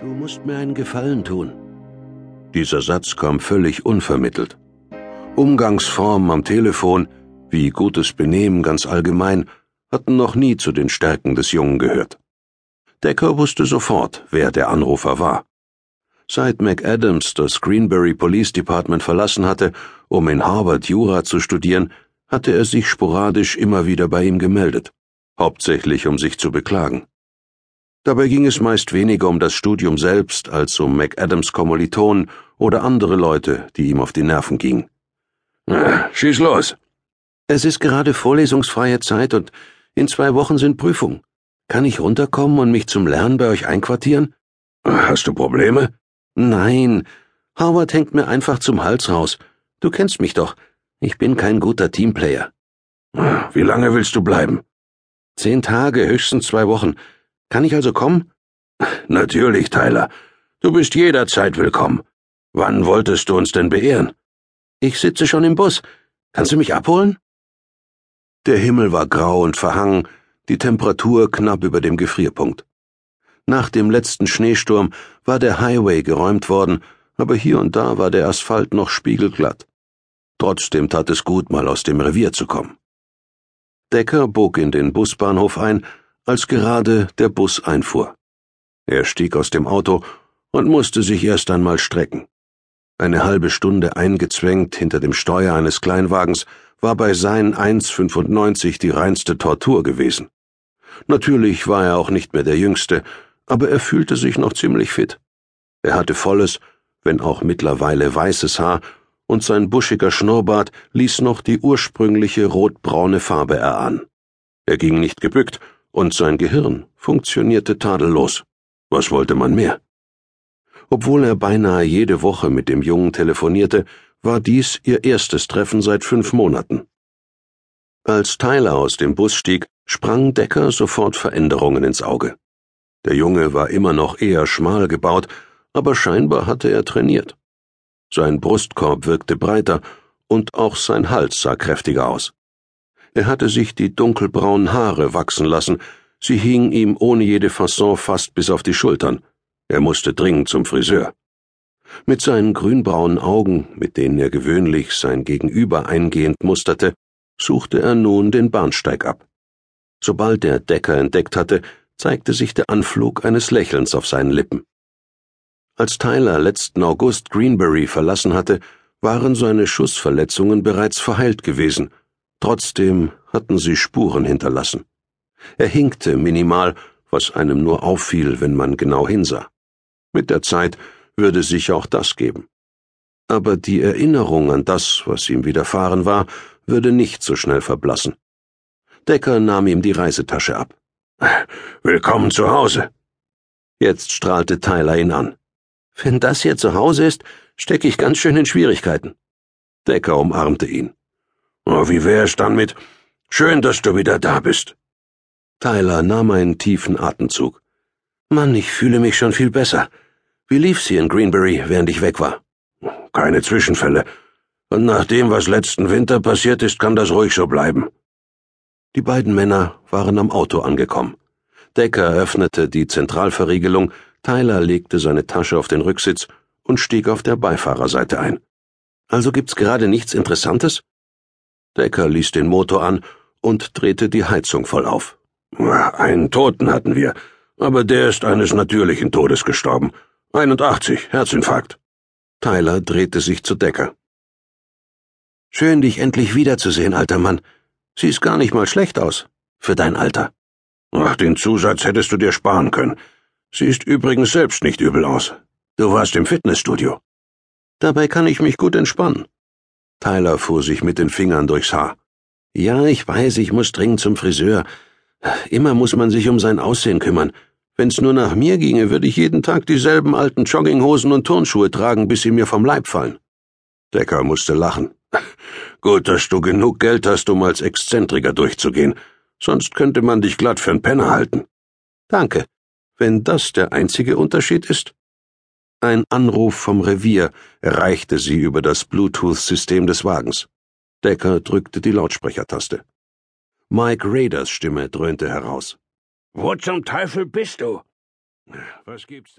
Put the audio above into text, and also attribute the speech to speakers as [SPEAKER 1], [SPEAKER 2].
[SPEAKER 1] Du musst mir einen Gefallen tun. Dieser Satz kam völlig unvermittelt. Umgangsformen am Telefon, wie gutes Benehmen ganz allgemein, hatten noch nie zu den Stärken des Jungen gehört. Decker wusste sofort, wer der Anrufer war. Seit McAdams das Greenbury Police Department verlassen hatte, um in Harvard Jura zu studieren, hatte er sich sporadisch immer wieder bei ihm gemeldet, hauptsächlich um sich zu beklagen. Dabei ging es meist weniger um das Studium selbst als um McAdams Kommilitonen oder andere Leute, die ihm auf die Nerven gingen.
[SPEAKER 2] Schieß los.
[SPEAKER 1] Es ist gerade vorlesungsfreie Zeit und in zwei Wochen sind Prüfungen. Kann ich runterkommen und mich zum Lernen bei euch einquartieren?
[SPEAKER 2] Hast du Probleme?
[SPEAKER 1] Nein. Howard hängt mir einfach zum Hals raus. Du kennst mich doch. Ich bin kein guter Teamplayer.
[SPEAKER 2] Wie lange willst du bleiben?
[SPEAKER 1] Zehn Tage, höchstens zwei Wochen. Kann ich also kommen?
[SPEAKER 2] Natürlich, Tyler. Du bist jederzeit willkommen. Wann wolltest du uns denn beehren?
[SPEAKER 1] Ich sitze schon im Bus. Kannst du mich abholen? Der Himmel war grau und verhangen, die Temperatur knapp über dem Gefrierpunkt. Nach dem letzten Schneesturm war der Highway geräumt worden, aber hier und da war der Asphalt noch spiegelglatt. Trotzdem tat es gut, mal aus dem Revier zu kommen. Decker bog in den Busbahnhof ein als gerade der Bus einfuhr. Er stieg aus dem Auto und musste sich erst einmal strecken. Eine halbe Stunde eingezwängt hinter dem Steuer eines Kleinwagens war bei seinen 1,95 die reinste Tortur gewesen. Natürlich war er auch nicht mehr der Jüngste, aber er fühlte sich noch ziemlich fit. Er hatte volles, wenn auch mittlerweile weißes Haar, und sein buschiger Schnurrbart ließ noch die ursprüngliche rotbraune Farbe erahnen. Er ging nicht gebückt und sein Gehirn funktionierte tadellos. Was wollte man mehr? Obwohl er beinahe jede Woche mit dem Jungen telefonierte, war dies ihr erstes Treffen seit fünf Monaten. Als Tyler aus dem Bus stieg, sprang Decker sofort Veränderungen ins Auge. Der Junge war immer noch eher schmal gebaut, aber scheinbar hatte er trainiert. Sein Brustkorb wirkte breiter und auch sein Hals sah kräftiger aus. Er hatte sich die dunkelbraunen Haare wachsen lassen, sie hingen ihm ohne jede Fasson fast bis auf die Schultern. Er musste dringend zum Friseur. Mit seinen grünbraunen Augen, mit denen er gewöhnlich sein Gegenüber eingehend musterte, suchte er nun den Bahnsteig ab. Sobald der Decker entdeckt hatte, zeigte sich der Anflug eines Lächelns auf seinen Lippen. Als Tyler letzten August Greenbury verlassen hatte, waren seine Schussverletzungen bereits verheilt gewesen, Trotzdem hatten sie Spuren hinterlassen. Er hinkte minimal, was einem nur auffiel, wenn man genau hinsah. Mit der Zeit würde sich auch das geben. Aber die Erinnerung an das, was ihm widerfahren war, würde nicht so schnell verblassen. Decker nahm ihm die Reisetasche ab.
[SPEAKER 2] Willkommen zu Hause.
[SPEAKER 1] Jetzt strahlte Tyler ihn an. Wenn das hier zu Hause ist, stecke ich ganz schön in Schwierigkeiten. Decker umarmte ihn.
[SPEAKER 2] Oh, wie wär's dann mit Schön, dass du wieder da bist.
[SPEAKER 1] Tyler nahm einen tiefen Atemzug. Mann, ich fühle mich schon viel besser. Wie lief's hier in Greenbury, während ich weg war?
[SPEAKER 2] Keine Zwischenfälle. Und nach dem, was letzten Winter passiert ist, kann das ruhig so bleiben.
[SPEAKER 1] Die beiden Männer waren am Auto angekommen. Decker öffnete die Zentralverriegelung, Tyler legte seine Tasche auf den Rücksitz und stieg auf der Beifahrerseite ein. Also gibt's gerade nichts Interessantes? Decker ließ den Motor an und drehte die Heizung voll auf.
[SPEAKER 2] Einen Toten hatten wir, aber der ist eines natürlichen Todes gestorben. 81, Herzinfarkt.
[SPEAKER 1] Tyler drehte sich zu Decker. Schön, dich endlich wiederzusehen, alter Mann. Siehst gar nicht mal schlecht aus. Für dein Alter.
[SPEAKER 2] Ach, den Zusatz hättest du dir sparen können. Siehst übrigens selbst nicht übel aus. Du warst im Fitnessstudio.
[SPEAKER 1] Dabei kann ich mich gut entspannen. Tyler fuhr sich mit den Fingern durchs Haar. Ja, ich weiß, ich muss dringend zum Friseur. Immer muss man sich um sein Aussehen kümmern. Wenn's nur nach mir ginge, würde ich jeden Tag dieselben alten Jogginghosen und Turnschuhe tragen, bis sie mir vom Leib fallen.
[SPEAKER 2] Decker musste lachen. Gut, dass du genug Geld hast, um als Exzentriker durchzugehen. Sonst könnte man dich glatt für einen Penner halten.
[SPEAKER 1] Danke. Wenn das der einzige Unterschied ist? Ein Anruf vom Revier erreichte sie über das Bluetooth-System des Wagens. Decker drückte die Lautsprechertaste. Mike Raiders Stimme dröhnte heraus.
[SPEAKER 2] Wo zum Teufel bist du? Was gibt's?